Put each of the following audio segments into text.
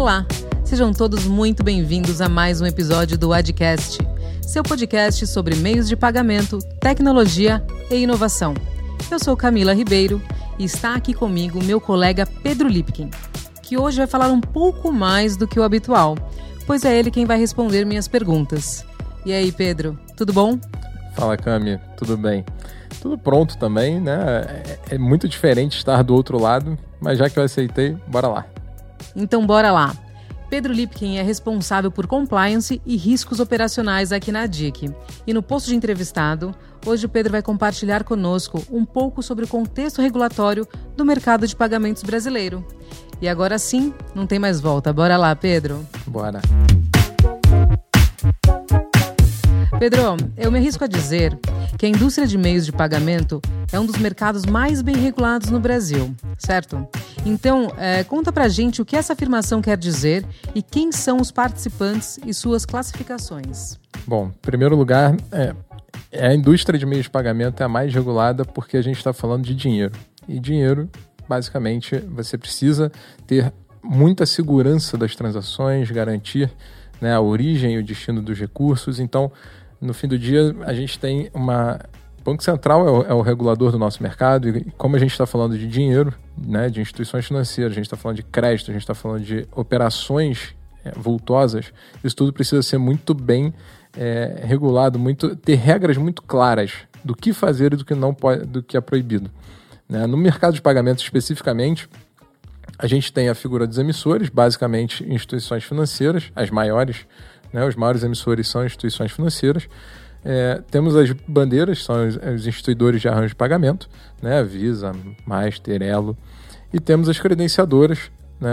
Olá, sejam todos muito bem-vindos a mais um episódio do Adcast, seu podcast sobre meios de pagamento, tecnologia e inovação. Eu sou Camila Ribeiro e está aqui comigo meu colega Pedro Lipkin, que hoje vai falar um pouco mais do que o habitual, pois é ele quem vai responder minhas perguntas. E aí, Pedro, tudo bom? Fala, Cami, tudo bem? Tudo pronto também, né? É, é muito diferente estar do outro lado, mas já que eu aceitei, bora lá. Então bora lá. Pedro Lipkin é responsável por compliance e riscos operacionais aqui na DIC. E no posto de entrevistado, hoje o Pedro vai compartilhar conosco um pouco sobre o contexto regulatório do mercado de pagamentos brasileiro. E agora sim, não tem mais volta. Bora lá, Pedro. Bora. Pedro, eu me arrisco a dizer que a indústria de meios de pagamento é um dos mercados mais bem regulados no Brasil, certo? Então, é, conta pra gente o que essa afirmação quer dizer e quem são os participantes e suas classificações. Bom, em primeiro lugar, é, é a indústria de meios de pagamento é a mais regulada porque a gente está falando de dinheiro. E dinheiro, basicamente, você precisa ter muita segurança das transações, garantir né, a origem e o destino dos recursos. Então, no fim do dia, a gente tem uma. O Banco Central é o, é o regulador do nosso mercado, e como a gente está falando de dinheiro, né, de instituições financeiras, a gente está falando de crédito, a gente está falando de operações é, vultosas, isso tudo precisa ser muito bem é, regulado, muito, ter regras muito claras do que fazer e do que não pode, do que é proibido. Né? No mercado de pagamentos especificamente, a gente tem a figura dos emissores, basicamente instituições financeiras, as maiores, né? Os maiores emissores são instituições financeiras. É, temos as bandeiras, são os, os, instituidores de arranjo de pagamento, né? Visa, Master, Elo. E temos as credenciadoras, né?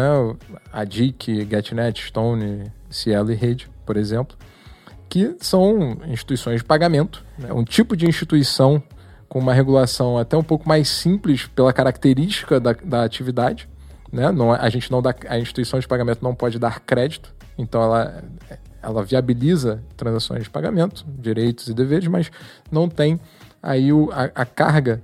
a DIC, GetNet, Stone, Cielo e Rede, por exemplo, que são instituições de pagamento, né? um tipo de instituição com uma regulação até um pouco mais simples pela característica da, da atividade. Né? Não, a gente não dá, a instituição de pagamento não pode dar crédito, então ela ela viabiliza transações de pagamento, direitos e deveres, mas não tem aí o, a, a carga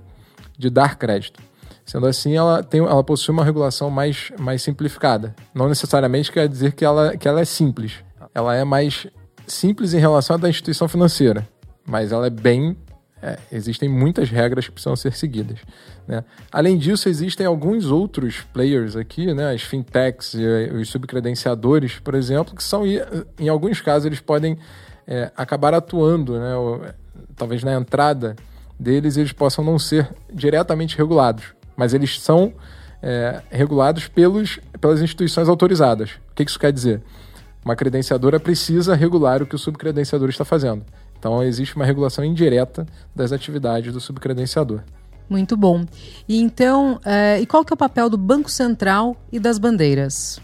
de dar crédito. Sendo assim, ela, tem, ela possui uma regulação mais, mais simplificada. Não necessariamente quer dizer que ela, que ela é simples. Ela é mais simples em relação à da instituição financeira, mas ela é bem é, existem muitas regras que precisam ser seguidas. Né? Além disso, existem alguns outros players aqui, né? as fintechs e os subcredenciadores, por exemplo, que são, em alguns casos, eles podem é, acabar atuando, né? Ou, talvez na entrada deles eles possam não ser diretamente regulados, mas eles são é, regulados pelos, pelas instituições autorizadas. O que isso quer dizer? Uma credenciadora precisa regular o que o subcredenciador está fazendo. Então, existe uma regulação indireta das atividades do subcredenciador. Muito bom. E então, é, e qual que é o papel do Banco Central e das bandeiras?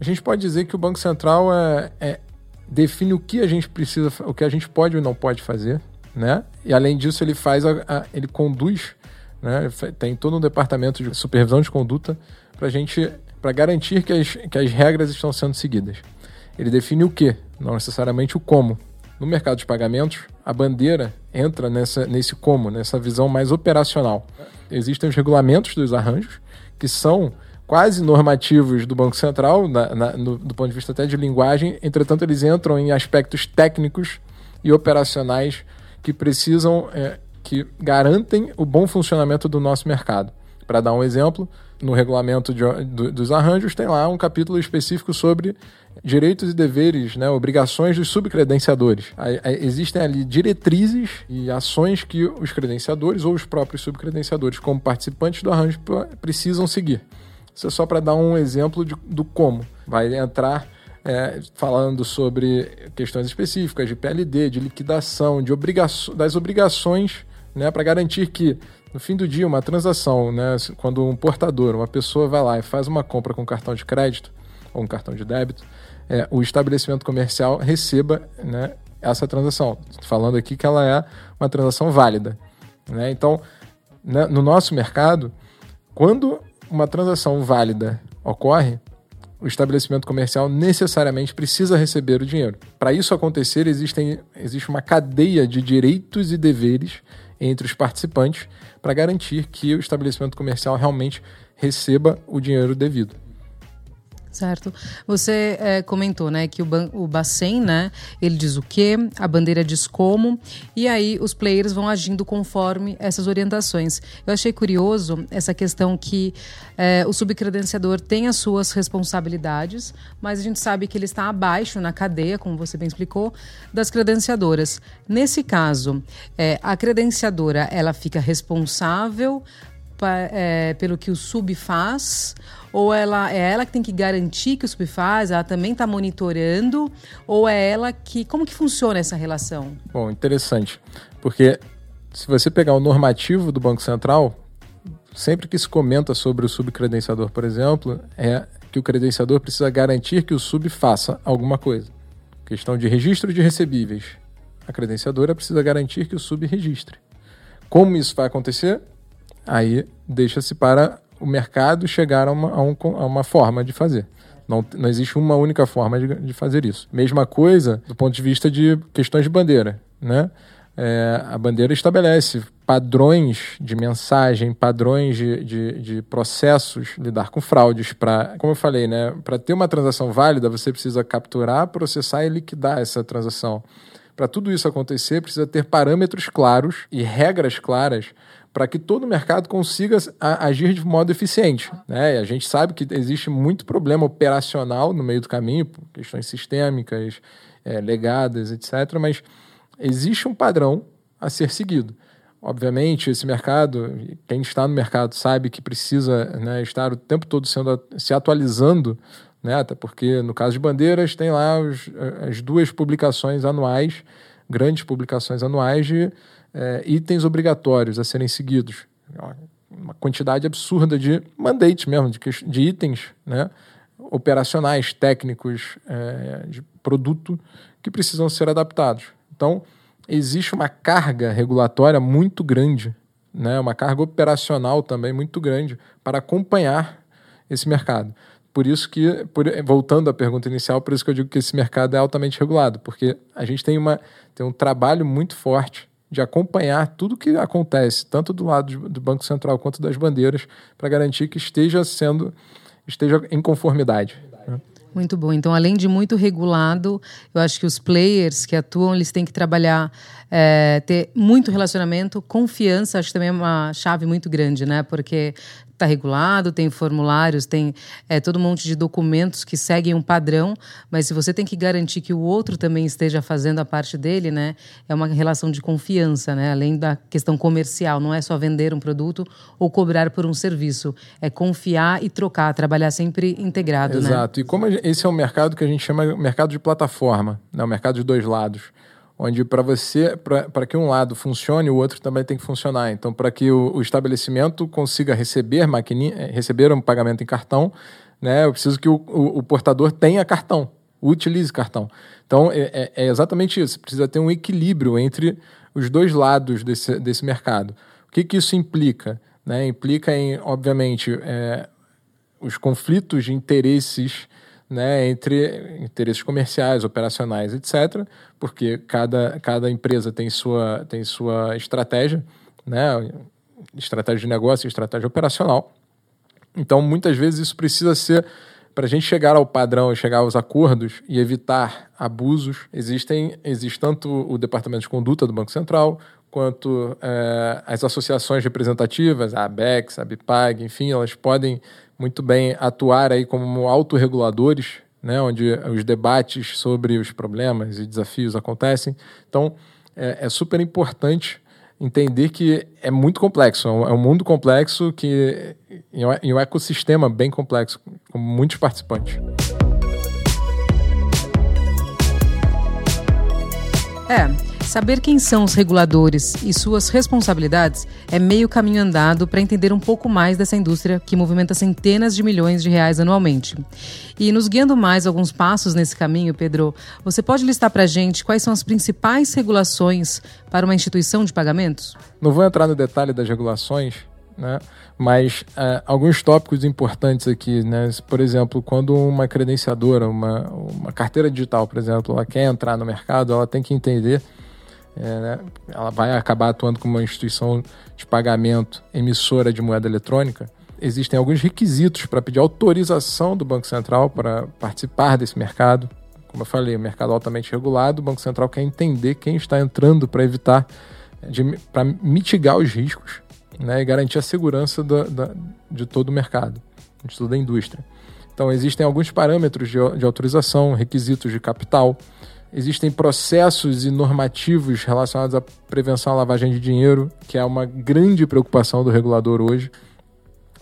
A gente pode dizer que o Banco Central é, é, define o que a gente precisa, o que a gente pode ou não pode fazer, né? E além disso, ele faz, a, a, ele conduz, né? Tem todo um departamento de supervisão de conduta para gente, para garantir que as, que as regras estão sendo seguidas. Ele define o que, não necessariamente o como. No mercado de pagamentos, a bandeira entra nessa, nesse como, nessa visão mais operacional. Existem os regulamentos dos arranjos, que são quase normativos do Banco Central, na, na, no, do ponto de vista até de linguagem, entretanto, eles entram em aspectos técnicos e operacionais que precisam, é, que garantem o bom funcionamento do nosso mercado. Para dar um exemplo, no regulamento de, do, dos arranjos tem lá um capítulo específico sobre direitos e deveres, né, obrigações dos subcredenciadores. Existem ali diretrizes e ações que os credenciadores ou os próprios subcredenciadores, como participantes do arranjo, precisam seguir. Isso é só para dar um exemplo de, do como. Vai entrar é, falando sobre questões específicas de PLD, de liquidação, de obrigaço, das obrigações né, para garantir que no fim do dia, uma transação, né, quando um portador, uma pessoa vai lá e faz uma compra com cartão de crédito ou um cartão de débito, é, o estabelecimento comercial receba né, essa transação. Falando aqui que ela é uma transação válida. Né? Então, né, no nosso mercado, quando uma transação válida ocorre, o estabelecimento comercial necessariamente precisa receber o dinheiro. Para isso acontecer, existem, existe uma cadeia de direitos e deveres entre os participantes para garantir que o estabelecimento comercial realmente receba o dinheiro devido. Certo. Você é, comentou, né, que o, o Bacen, né, ele diz o quê, a bandeira diz como, e aí os players vão agindo conforme essas orientações. Eu achei curioso essa questão que é, o subcredenciador tem as suas responsabilidades, mas a gente sabe que ele está abaixo na cadeia, como você bem explicou, das credenciadoras. Nesse caso, é, a credenciadora, ela fica responsável é, pelo que o sub faz ou ela é ela que tem que garantir que o sub faz, ela também está monitorando, ou é ela que. Como que funciona essa relação? Bom, interessante. Porque se você pegar o normativo do Banco Central, sempre que se comenta sobre o subcredenciador, por exemplo, é que o credenciador precisa garantir que o sub faça alguma coisa. Questão de registro de recebíveis. A credenciadora precisa garantir que o sub registre. Como isso vai acontecer? Aí deixa-se para o mercado chegar a uma, a, um, a uma forma de fazer. Não, não existe uma única forma de, de, fazer isso. Mesma coisa do ponto de vista de questões de bandeira. Né? É, a bandeira estabelece padrões de mensagem, padrões de, de, de processos, lidar com fraudes. Para, como eu falei, né, para ter uma transação válida, você precisa capturar, processar e liquidar essa transação. Para tudo isso acontecer, precisa ter parâmetros claros e regras claras para que todo o mercado consiga agir de modo eficiente. Né? E a gente sabe que existe muito problema operacional no meio do caminho, questões sistêmicas, é, legadas, etc. Mas existe um padrão a ser seguido. Obviamente, esse mercado, quem está no mercado sabe que precisa né, estar o tempo todo sendo, se atualizando, né, até porque no caso de bandeiras tem lá os, as duas publicações anuais, grandes publicações anuais de é, itens obrigatórios a serem seguidos. Uma quantidade absurda de mandates mesmo, de, de itens né, operacionais, técnicos, é, de produto que precisam ser adaptados. Então, existe uma carga regulatória muito grande, né, uma carga operacional também muito grande para acompanhar esse mercado. Por isso que, por, voltando à pergunta inicial, por isso que eu digo que esse mercado é altamente regulado, porque a gente tem, uma, tem um trabalho muito forte de acompanhar tudo que acontece, tanto do lado do Banco Central quanto das bandeiras, para garantir que esteja sendo esteja em conformidade. Né? Muito bom. Então, além de muito regulado, eu acho que os players que atuam, eles têm que trabalhar, é, ter muito relacionamento, confiança, acho que também é uma chave muito grande, né? Porque está regulado, tem formulários, tem é, todo um monte de documentos que seguem um padrão, mas se você tem que garantir que o outro também esteja fazendo a parte dele, né, é uma relação de confiança, né, além da questão comercial, não é só vender um produto ou cobrar por um serviço, é confiar e trocar, trabalhar sempre integrado, né? Exato. Né? E como esse é um mercado que a gente chama mercado de plataforma, né, o mercado de dois lados onde para você, para que um lado funcione, o outro também tem que funcionar. Então, para que o, o, estabelecimento consiga receber maquininha, eh, receber um pagamento em cartão, né, eu preciso que o, o, o portador tenha cartão, utilize cartão. Então, é, é, é, exatamente isso. Precisa ter um equilíbrio entre os dois lados desse, desse mercado. O que, que isso implica? Né? Implica em, obviamente, é, os conflitos de interesses né, entre interesses comerciais, operacionais, etc., porque cada, cada empresa tem sua, tem sua estratégia, né, estratégia de negócio, estratégia operacional. Então, muitas vezes isso precisa ser para a gente chegar ao padrão, chegar aos acordos e evitar abusos, existem existe tanto o departamento de conduta do Banco Central quanto é, as associações representativas, a ABEX, a BIPAG, enfim, elas podem muito bem atuar aí como autorreguladores, né, onde os debates sobre os problemas e desafios acontecem. Então, é, é super importante entender que é muito complexo, é um é mundo complexo que e um ecossistema bem complexo, com muitos participantes. É, Saber quem são os reguladores e suas responsabilidades é meio caminho andado para entender um pouco mais dessa indústria que movimenta centenas de milhões de reais anualmente. E nos guiando mais alguns passos nesse caminho, Pedro, você pode listar para a gente quais são as principais regulações para uma instituição de pagamentos? Não vou entrar no detalhe das regulações, né? Mas é, alguns tópicos importantes aqui, né? Por exemplo, quando uma credenciadora, uma, uma carteira digital, por exemplo, ela quer entrar no mercado, ela tem que entender é, né? Ela vai acabar atuando como uma instituição de pagamento emissora de moeda eletrônica. existem alguns requisitos para pedir autorização do Banco Central para participar desse mercado. Como eu falei, o mercado altamente regulado, o Banco Central quer entender quem está entrando para evitar, para mitigar os riscos né, e garantir a segurança da, da, de todo o mercado, de toda a indústria. Então, existem alguns parâmetros de, de autorização, requisitos de capital, existem processos e normativos relacionados à prevenção à lavagem de dinheiro, que é uma grande preocupação do regulador hoje.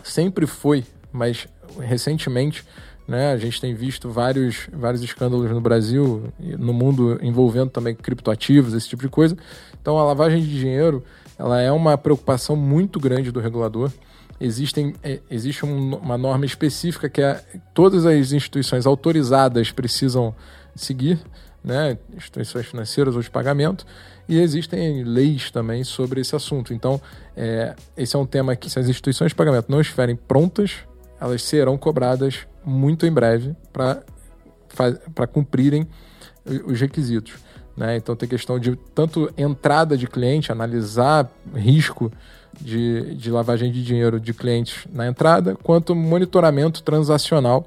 Sempre foi, mas recentemente né, a gente tem visto vários, vários escândalos no Brasil, no mundo envolvendo também criptoativos, esse tipo de coisa. Então a lavagem de dinheiro ela é uma preocupação muito grande do regulador. Existem, é, existe um, uma norma específica que é, todas as instituições autorizadas precisam seguir, né, instituições financeiras ou de pagamento, e existem leis também sobre esse assunto. Então, é, esse é um tema que, se as instituições de pagamento não estiverem prontas, elas serão cobradas muito em breve para cumprirem os requisitos. Né? Então tem questão de tanto entrada de cliente, analisar risco de, de lavagem de dinheiro de clientes na entrada, quanto monitoramento transacional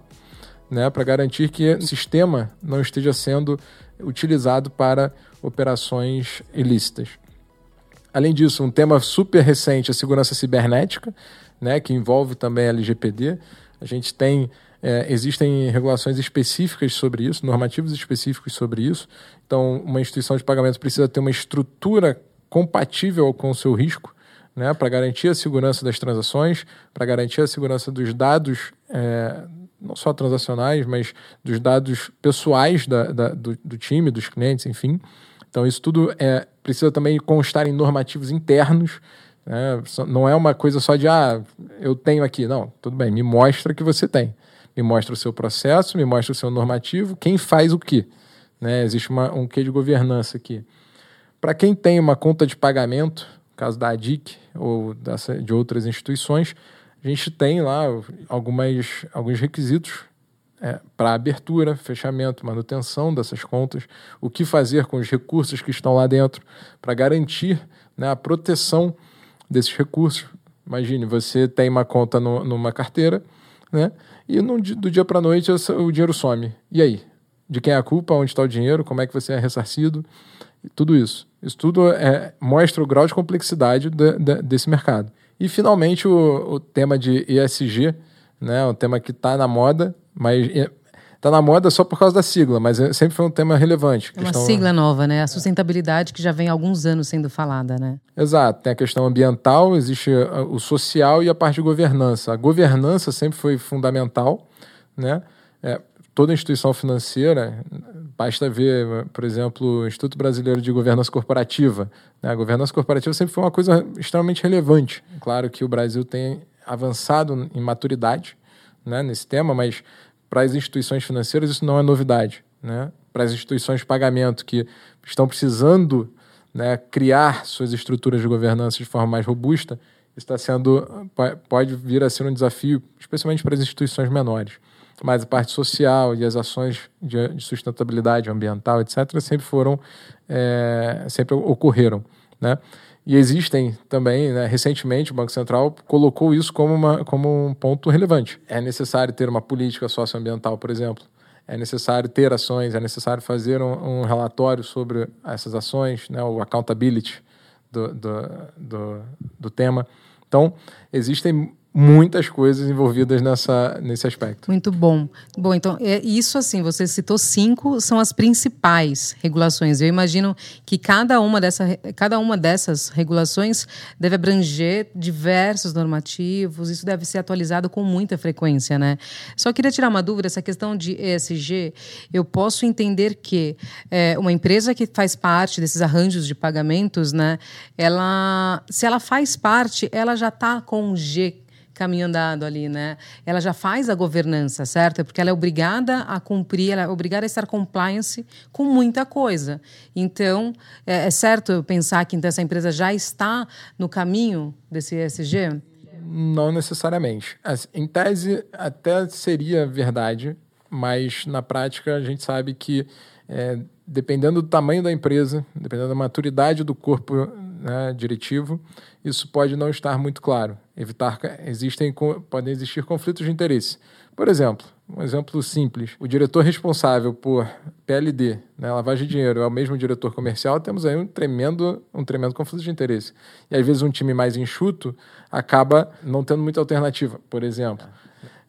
né, para garantir que o sistema não esteja sendo utilizado para operações ilícitas. Além disso, um tema super recente é a segurança cibernética, né, que envolve também a LGPD. A gente tem é, existem regulações específicas sobre isso, normativos específicos sobre isso. Então, uma instituição de pagamento precisa ter uma estrutura compatível com o seu risco, né, para garantir a segurança das transações, para garantir a segurança dos dados, é, não só transacionais, mas dos dados pessoais da, da, do, do, time, dos clientes, enfim. Então, isso tudo é, precisa também constar em normativos internos. Né, não é uma coisa só de, ah, eu tenho aqui. Não, tudo bem, me mostra que você tem me mostra o seu processo, me mostra o seu normativo, quem faz o quê. Né? Existe uma, um quê de governança aqui. Para quem tem uma conta de pagamento, no caso da ADIC ou de outras instituições, a gente tem lá algumas, alguns requisitos é, para abertura, fechamento, manutenção dessas contas, o que fazer com os recursos que estão lá dentro para garantir né, a proteção desses recursos. Imagine, você tem uma conta no, numa carteira, né? E do dia para a noite o dinheiro some. E aí? De quem é a culpa? Onde está o dinheiro? Como é que você é ressarcido? Tudo isso. Isso tudo é, mostra o grau de complexidade de, de, desse mercado. E, finalmente, o, o tema de ESG, né, um tema que está na moda, mas Está na moda só por causa da sigla, mas é, sempre foi um tema relevante. É uma questão... sigla nova, né? A sustentabilidade que já vem há alguns anos sendo falada, né? Exato. Tem a questão ambiental, existe uh, o social e a parte de governança. A governança sempre foi fundamental, né? É, toda instituição financeira, basta ver, por exemplo, o Instituto Brasileiro de Governança Corporativa. Né? A governança corporativa sempre foi uma coisa extremamente relevante. Claro que o Brasil tem avançado em maturidade né, nesse tema, mas para as instituições financeiras isso não é novidade. Né? Para as instituições de pagamento que estão precisando né, criar suas estruturas de governança de forma mais robusta, está sendo pode vir a ser um desafio, especialmente para as instituições menores. Mas a parte social e as ações de, de sustentabilidade ambiental, etc., sempre foram, é, sempre ocorreram, né? E existem também, né, recentemente, o Banco Central colocou isso como, uma, como um ponto relevante. É necessário ter uma política socioambiental, por exemplo. É necessário ter ações, é necessário fazer um, um relatório sobre essas ações, né, o accountability do, do, do, do tema. Então, existem muitas coisas envolvidas nessa, nesse aspecto. Muito bom. Bom, então, é isso assim, você citou cinco, são as principais regulações. Eu imagino que cada uma, dessa, cada uma dessas regulações deve abranger diversos normativos, isso deve ser atualizado com muita frequência, né? Só queria tirar uma dúvida, essa questão de ESG, eu posso entender que é, uma empresa que faz parte desses arranjos de pagamentos, né, ela, se ela faz parte, ela já está com G caminho andado ali, né? Ela já faz a governança, certo? É porque ela é obrigada a cumprir, ela é obrigada a estar compliance com muita coisa. Então, é, é certo pensar que então, essa empresa já está no caminho desse ESG? Não necessariamente. Em tese, até seria verdade, mas na prática a gente sabe que, é, dependendo do tamanho da empresa, dependendo da maturidade do corpo né, diretivo, isso pode não estar muito claro. Evitar existem podem existir conflitos de interesse. Por exemplo, um exemplo simples: o diretor responsável por PLD, né, lavagem de dinheiro, é o mesmo diretor comercial, temos aí um tremendo, um tremendo conflito de interesse. E às vezes um time mais enxuto acaba não tendo muita alternativa. Por exemplo,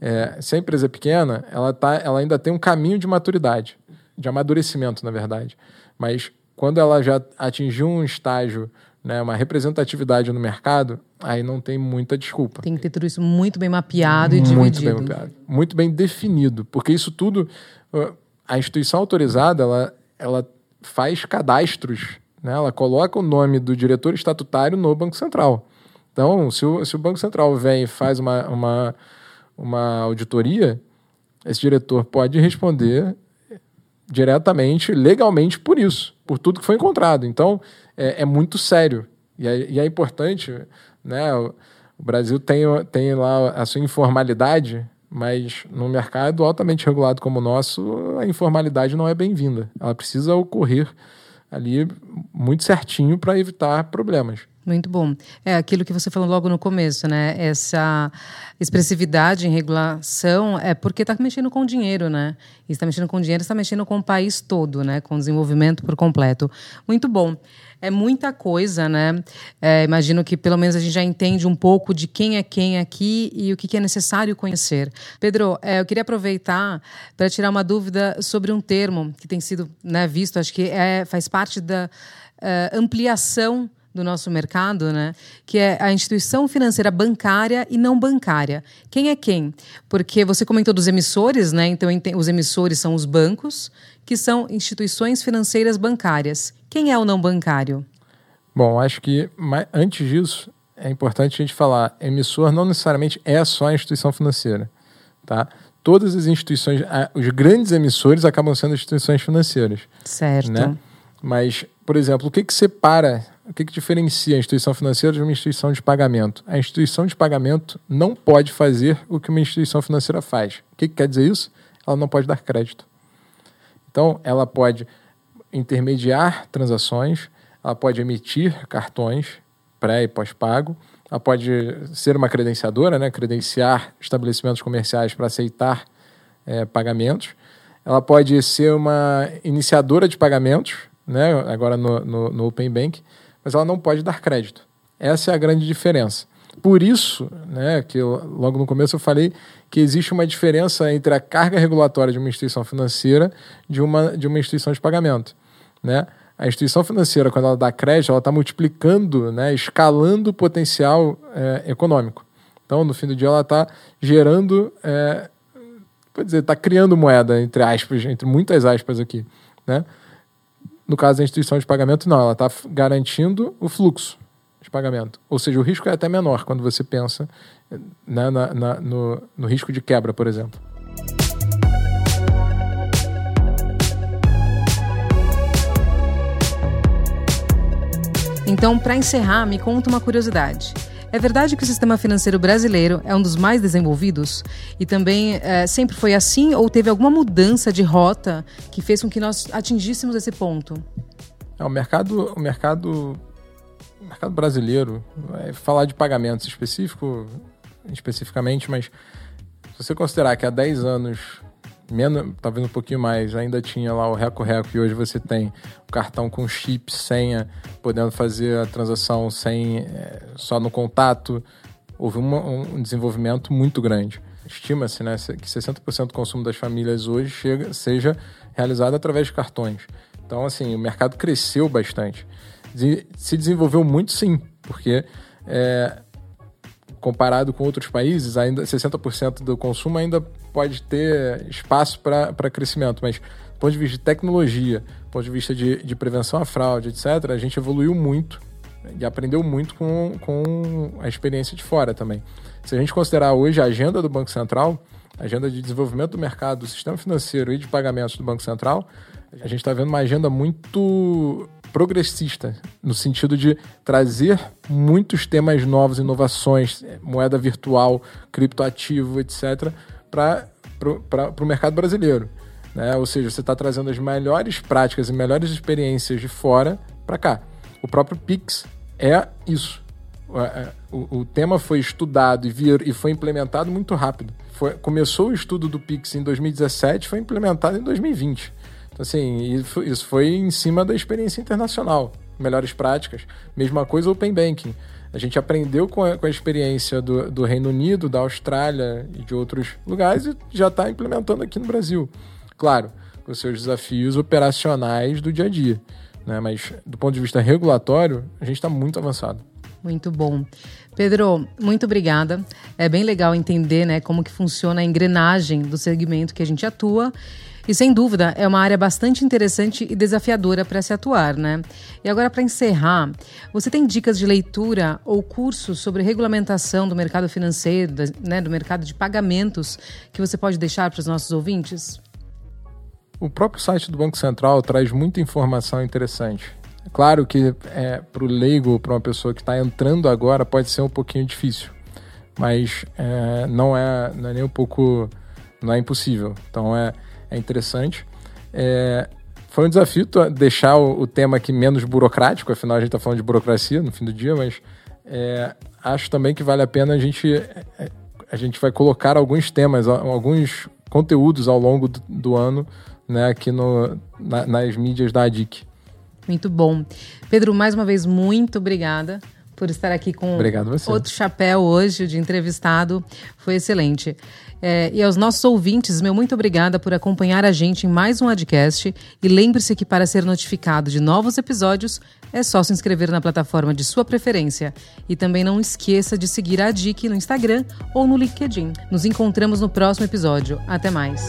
é, se a empresa é pequena, ela, tá, ela ainda tem um caminho de maturidade, de amadurecimento, na verdade. Mas quando ela já atingiu um estágio, né, uma representatividade no mercado, aí não tem muita desculpa. Tem que ter tudo isso muito bem mapeado e muito dividido. Bem mapeado, muito bem definido, porque isso tudo, a instituição autorizada, ela, ela faz cadastros, né, ela coloca o nome do diretor estatutário no Banco Central. Então, se o, se o Banco Central vem e faz uma, uma uma auditoria, esse diretor pode responder diretamente, legalmente, por isso, por tudo que foi encontrado. Então, é, é muito sério. E é, e é, importante, né? O, o Brasil tem, tem lá a sua informalidade, mas no mercado altamente regulado como o nosso, a informalidade não é bem-vinda. Ela precisa ocorrer ali muito certinho para evitar problemas. Muito bom. É aquilo que você falou logo no começo, né? Essa expressividade em regulação é porque está mexendo com dinheiro, né? E está mexendo com dinheiro, está mexendo com o país todo, né? Com desenvolvimento por completo. Muito bom. É muita coisa, né? É, imagino que pelo menos a gente já entende um pouco de quem é quem aqui e o que é necessário conhecer. Pedro, é, eu queria aproveitar para tirar uma dúvida sobre um termo que tem sido né, visto, acho que é, faz parte da uh, ampliação do nosso mercado, né? Que é a instituição financeira bancária e não bancária. Quem é quem? Porque você comentou dos emissores, né? Então os emissores são os bancos, que são instituições financeiras bancárias. Quem é o não bancário? Bom, acho que antes disso é importante a gente falar, emissor não necessariamente é só a instituição financeira, tá? Todas as instituições, os grandes emissores acabam sendo instituições financeiras. Certo. Né? Mas, por exemplo, o que, que separa o que, que diferencia a instituição financeira de uma instituição de pagamento? A instituição de pagamento não pode fazer o que uma instituição financeira faz. O que, que quer dizer isso? Ela não pode dar crédito. Então, ela pode intermediar transações, ela pode emitir cartões pré e pós-pago, ela pode ser uma credenciadora, né, credenciar estabelecimentos comerciais para aceitar é, pagamentos, ela pode ser uma iniciadora de pagamentos, né, agora no, no, no Open Bank, mas ela não pode dar crédito. Essa é a grande diferença. Por isso, né, que eu, logo no começo eu falei que existe uma diferença entre a carga regulatória de uma instituição financeira de uma, de uma instituição de pagamento. Né? A instituição financeira, quando ela dá crédito, ela está multiplicando, né, escalando o potencial é, econômico. Então, no fim do dia, ela está gerando, é, pode dizer, está criando moeda, entre aspas, entre muitas aspas aqui. Né? No caso da instituição de pagamento, não, ela está garantindo o fluxo de pagamento. Ou seja, o risco é até menor quando você pensa né, na, na, no, no risco de quebra, por exemplo. Então, para encerrar, me conta uma curiosidade. É verdade que o sistema financeiro brasileiro é um dos mais desenvolvidos e também é, sempre foi assim ou teve alguma mudança de rota que fez com que nós atingíssemos esse ponto? É, o mercado, o mercado, mercado brasileiro, é, falar de pagamentos específico, especificamente, mas se você considerar que há 10 anos menos, talvez um pouquinho mais, ainda tinha lá o Reco-Reco e hoje você tem o cartão com chip, senha, podendo fazer a transação sem é, só no contato. Houve uma, um desenvolvimento muito grande. Estima-se né, que 60% do consumo das famílias hoje chega, seja realizado através de cartões. Então, assim, o mercado cresceu bastante. Se desenvolveu muito, sim, porque é, comparado com outros países, ainda 60% do consumo ainda pode ter espaço para crescimento, mas do ponto de vista de tecnologia, do ponto de vista de, de prevenção à fraude, etc., a gente evoluiu muito e aprendeu muito com, com a experiência de fora também. Se a gente considerar hoje a agenda do Banco Central, a agenda de desenvolvimento do mercado, do sistema financeiro e de pagamentos do Banco Central, a gente está vendo uma agenda muito progressista, no sentido de trazer muitos temas novos, inovações, moeda virtual, criptoativo, etc., para o mercado brasileiro. Né? Ou seja, você está trazendo as melhores práticas e melhores experiências de fora para cá. O próprio Pix é isso. É, o, o, tema foi estudado e, vir, e foi implementado muito rápido. Foi, começou o estudo do Pix em 2017, foi implementado em 2020. Então, assim, isso, foi em cima da experiência internacional, melhores práticas. Mesma coisa Open Banking. A gente aprendeu com a, com a experiência do, do, Reino Unido, da Austrália e de outros lugares e já está implementando aqui no Brasil. Claro, com seus desafios operacionais do dia a dia. Né? Mas do ponto de vista regulatório, a gente está muito avançado. Muito bom. Pedro, muito obrigada. É bem legal entender né, como que funciona a engrenagem do segmento que a gente atua. E sem dúvida é uma área bastante interessante e desafiadora para se atuar, né? E agora para encerrar, você tem dicas de leitura ou cursos sobre regulamentação do mercado financeiro, né, do mercado de pagamentos que você pode deixar para os nossos ouvintes? O próprio site do Banco Central traz muita informação interessante. É claro que é, para o leigo, para uma pessoa que está entrando agora, pode ser um pouquinho difícil, mas é, não, é, não é nem um pouco. não é impossível. Então é, é interessante. É, foi um desafio deixar o, o, tema aqui menos burocrático, afinal a gente está falando de burocracia no fim do dia, mas é, acho também que vale a pena a gente. É, a gente vai colocar alguns temas, alguns conteúdos ao longo do, do ano né, aqui no, na, nas mídias da ADIC. Muito bom. Pedro, mais uma vez, muito obrigada por estar aqui com outro chapéu hoje de entrevistado. Foi excelente. É, e aos nossos ouvintes, meu muito obrigada por acompanhar a gente em mais um podcast. E lembre-se que para ser notificado de novos episódios, é só se inscrever na plataforma de sua preferência. E também não esqueça de seguir a DIC no Instagram ou no LinkedIn. Nos encontramos no próximo episódio. Até mais.